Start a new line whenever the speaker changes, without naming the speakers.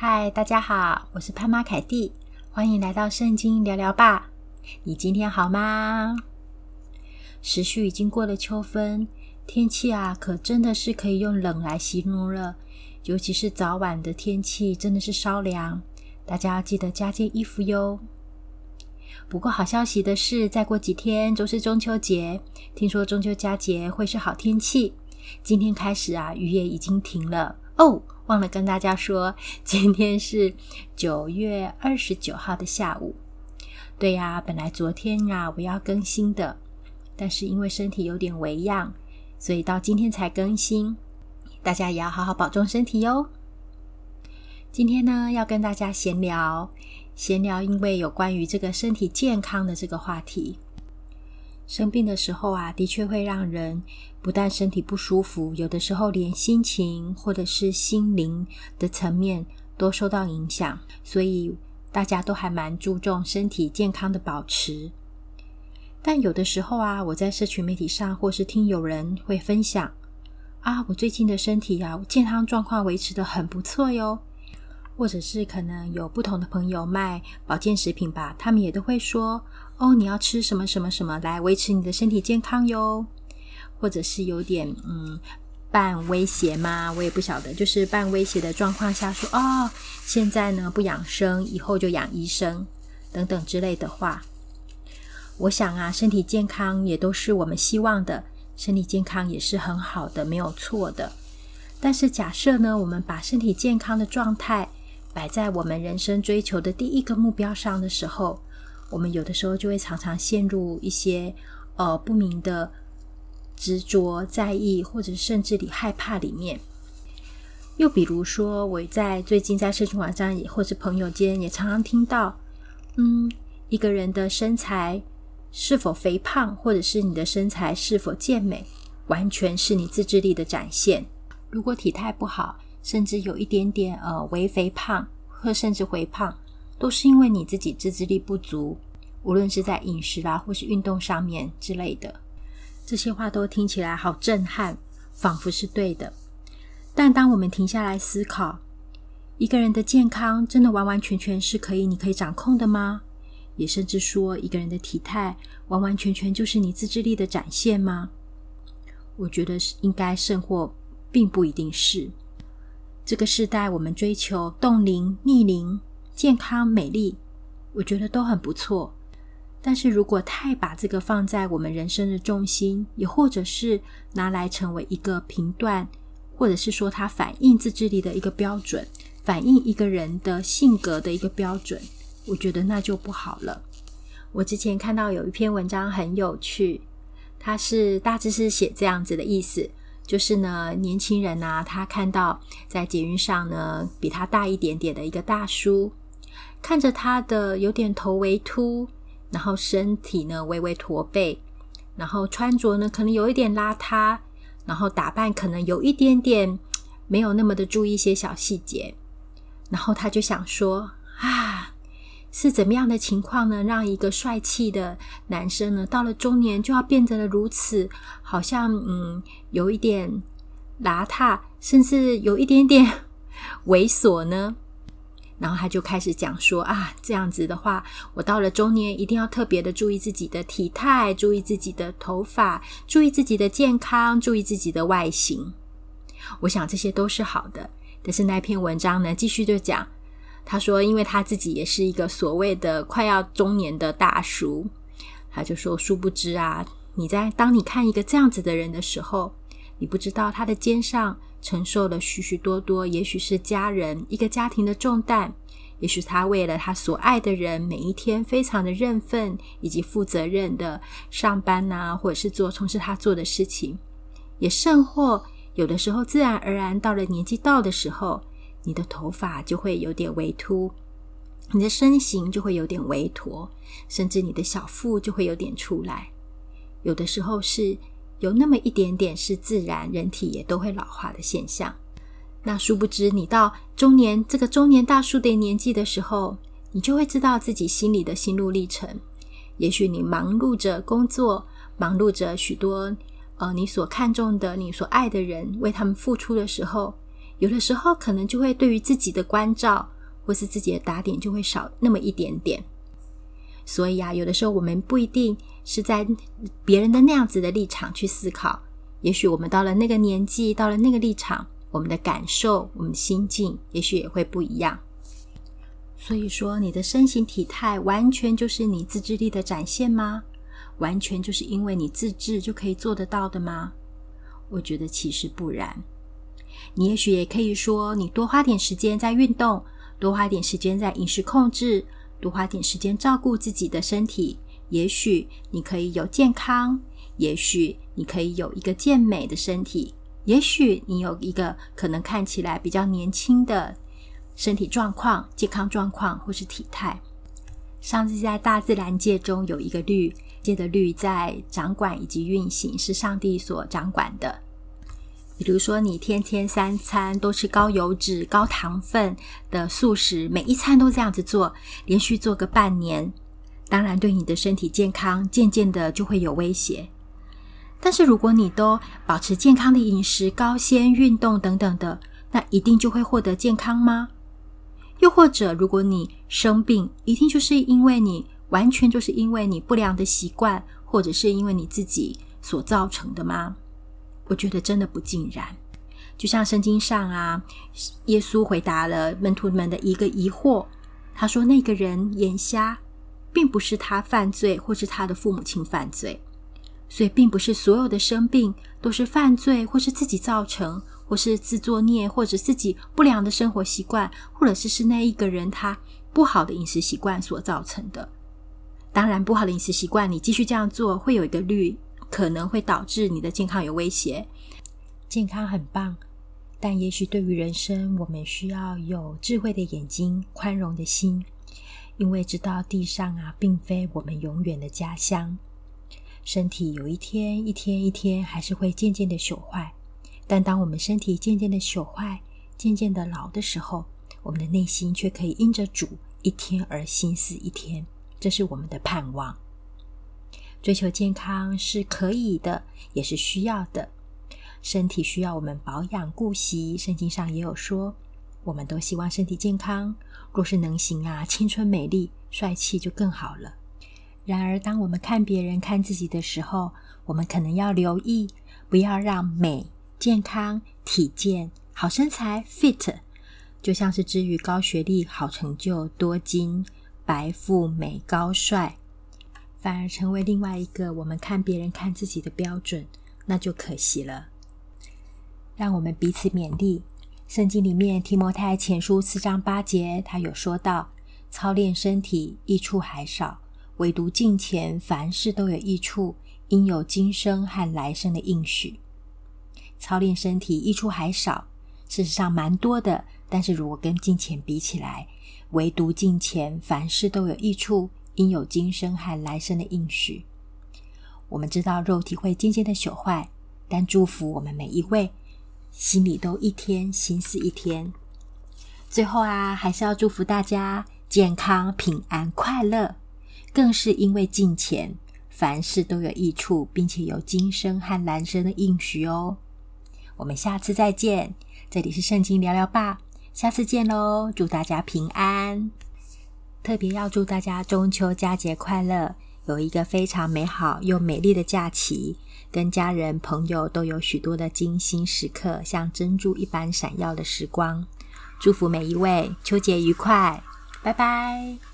嗨，大家好，我是潘妈凯蒂，欢迎来到圣经聊聊吧。你今天好吗？时序已经过了秋分，天气啊，可真的是可以用冷来形容了。尤其是早晚的天气，真的是稍凉，大家要记得加件衣服哟。不过好消息的是，再过几天就是中秋节，听说中秋佳节会是好天气。今天开始啊，雨也已经停了哦。忘了跟大家说，今天是九月二十九号的下午。对呀，本来昨天呀我要更新的，但是因为身体有点微恙，所以到今天才更新。大家也要好好保重身体哟。今天呢，要跟大家闲聊，闲聊，因为有关于这个身体健康的这个话题。生病的时候啊，的确会让人不但身体不舒服，有的时候连心情或者是心灵的层面都受到影响。所以大家都还蛮注重身体健康的保持。但有的时候啊，我在社群媒体上或是听有人会分享啊，我最近的身体啊，健康状况维持得很不错哟。或者是可能有不同的朋友卖保健食品吧，他们也都会说。哦，你要吃什么什么什么来维持你的身体健康哟？或者是有点嗯半威胁吗？我也不晓得，就是半威胁的状况下说哦，现在呢不养生，以后就养医生等等之类的话。我想啊，身体健康也都是我们希望的，身体健康也是很好的，没有错的。但是假设呢，我们把身体健康的状态摆在我们人生追求的第一个目标上的时候，我们有的时候就会常常陷入一些呃不明的执着、在意，或者甚至里害怕里面。又比如说，我在最近在社群网站也或是朋友间也常常听到，嗯，一个人的身材是否肥胖，或者是你的身材是否健美，完全是你自制力的展现。如果体态不好，甚至有一点点呃微肥胖，或甚至肥胖。都是因为你自己自制力不足，无论是在饮食啦，或是运动上面之类的，这些话都听起来好震撼，仿佛是对的。但当我们停下来思考，一个人的健康真的完完全全是可以你可以掌控的吗？也甚至说，一个人的体态完完全全就是你自制力的展现吗？我觉得是应该甚或并不一定是。这个时代，我们追求冻龄、逆龄。健康美丽，我觉得都很不错。但是如果太把这个放在我们人生的重心，也或者是拿来成为一个评断，或者是说它反映自制力的一个标准，反映一个人的性格的一个标准，我觉得那就不好了。我之前看到有一篇文章很有趣，它是大致是写这样子的意思，就是呢，年轻人啊，他看到在捷运上呢，比他大一点点的一个大叔。看着他的有点头微秃，然后身体呢微微驼背，然后穿着呢可能有一点邋遢，然后打扮可能有一点点没有那么的注意一些小细节，然后他就想说啊，是怎么样的情况呢？让一个帅气的男生呢到了中年就要变得了如此，好像嗯有一点邋遢，甚至有一点点猥琐呢？然后他就开始讲说啊，这样子的话，我到了中年一定要特别的注意自己的体态，注意自己的头发，注意自己的健康，注意自己的外形。我想这些都是好的。但是那篇文章呢，继续就讲，他说，因为他自己也是一个所谓的快要中年的大叔，他就说，殊不知啊，你在当你看一个这样子的人的时候，你不知道他的肩上。承受了许许多多，也许是家人一个家庭的重担，也许他为了他所爱的人，每一天非常的认份以及负责任的上班呐、或者是做从事他做的事情，也甚或有的时候自然而然到了年纪到的时候，你的头发就会有点微秃，你的身形就会有点微驼，甚至你的小腹就会有点出来，有的时候是。有那么一点点是自然，人体也都会老化的现象。那殊不知，你到中年这个中年大叔的年纪的时候，你就会知道自己心里的心路历程。也许你忙碌着工作，忙碌着许多呃你所看重的、你所爱的人，为他们付出的时候，有的时候可能就会对于自己的关照或是自己的打点就会少那么一点点。所以啊，有的时候我们不一定是在别人的那样子的立场去思考，也许我们到了那个年纪，到了那个立场，我们的感受、我们心境，也许也会不一样。所以说，你的身形体态完全就是你自制力的展现吗？完全就是因为你自制就可以做得到的吗？我觉得其实不然。你也许也可以说，你多花点时间在运动，多花点时间在饮食控制，多花点时间照顾自己的身体，也许你可以有健康，也许你可以有一个健美的身体，也许你有一个可能看起来比较年轻的。身体状况、健康状况或是体态，上次在大自然界中有一个律，界的律在掌管以及运行，是上帝所掌管的。比如说，你天天三餐都吃高油脂、高糖分的素食，每一餐都这样子做，连续做个半年，当然对你的身体健康渐渐的就会有威胁。但是如果你都保持健康的饮食、高纤运动等等的，那一定就会获得健康吗？又或者，如果你生病，一定就是因为你完全就是因为你不良的习惯，或者是因为你自己所造成的吗？我觉得真的不尽然。就像圣经上啊，耶稣回答了门徒们的一个疑惑，他说：“那个人眼瞎，并不是他犯罪，或是他的父母亲犯罪，所以并不是所有的生病都是犯罪或是自己造成。”或是自作孽，或者自己不良的生活习惯，或者是是那一个人他不好的饮食习惯所造成的。当然，不好的饮食习惯，你继续这样做，会有一个率，可能会导致你的健康有威胁。健康很棒，但也许对于人生，我们需要有智慧的眼睛、宽容的心，因为知道地上啊，并非我们永远的家乡。身体有一天、一天、一天，还是会渐渐的朽坏。但当我们身体渐渐的朽坏、渐渐的老的时候，我们的内心却可以因着主一天而心思一天，这是我们的盼望。追求健康是可以的，也是需要的。身体需要我们保养顾惜，圣经上也有说，我们都希望身体健康。若是能行啊，青春美丽、帅气就更好了。然而，当我们看别人、看自己的时候，我们可能要留意，不要让美。健康、体健、好身材 （fit） 就像是至于高学历、好成就、多金、白富美、高帅，反而成为另外一个我们看别人、看自己的标准，那就可惜了。让我们彼此勉励。圣经里面提摩太前书四章八节，他有说到：操练身体益处还少，唯独敬虔，凡事都有益处，应有今生和来生的应许。操练身体益处还少，事实上蛮多的。但是如果跟金钱比起来，唯独金钱凡事都有益处，因有今生和来生的应许。我们知道肉体会渐渐的朽坏，但祝福我们每一位，心里都一天新似一天。最后啊，还是要祝福大家健康、平安、快乐，更是因为金钱凡事都有益处，并且有今生和来生的应许哦。我们下次再见，这里是圣经聊聊吧，下次见喽，祝大家平安，特别要祝大家中秋佳节快乐，有一个非常美好又美丽的假期，跟家人朋友都有许多的精心时刻，像珍珠一般闪耀的时光，祝福每一位，秋节愉快，拜拜。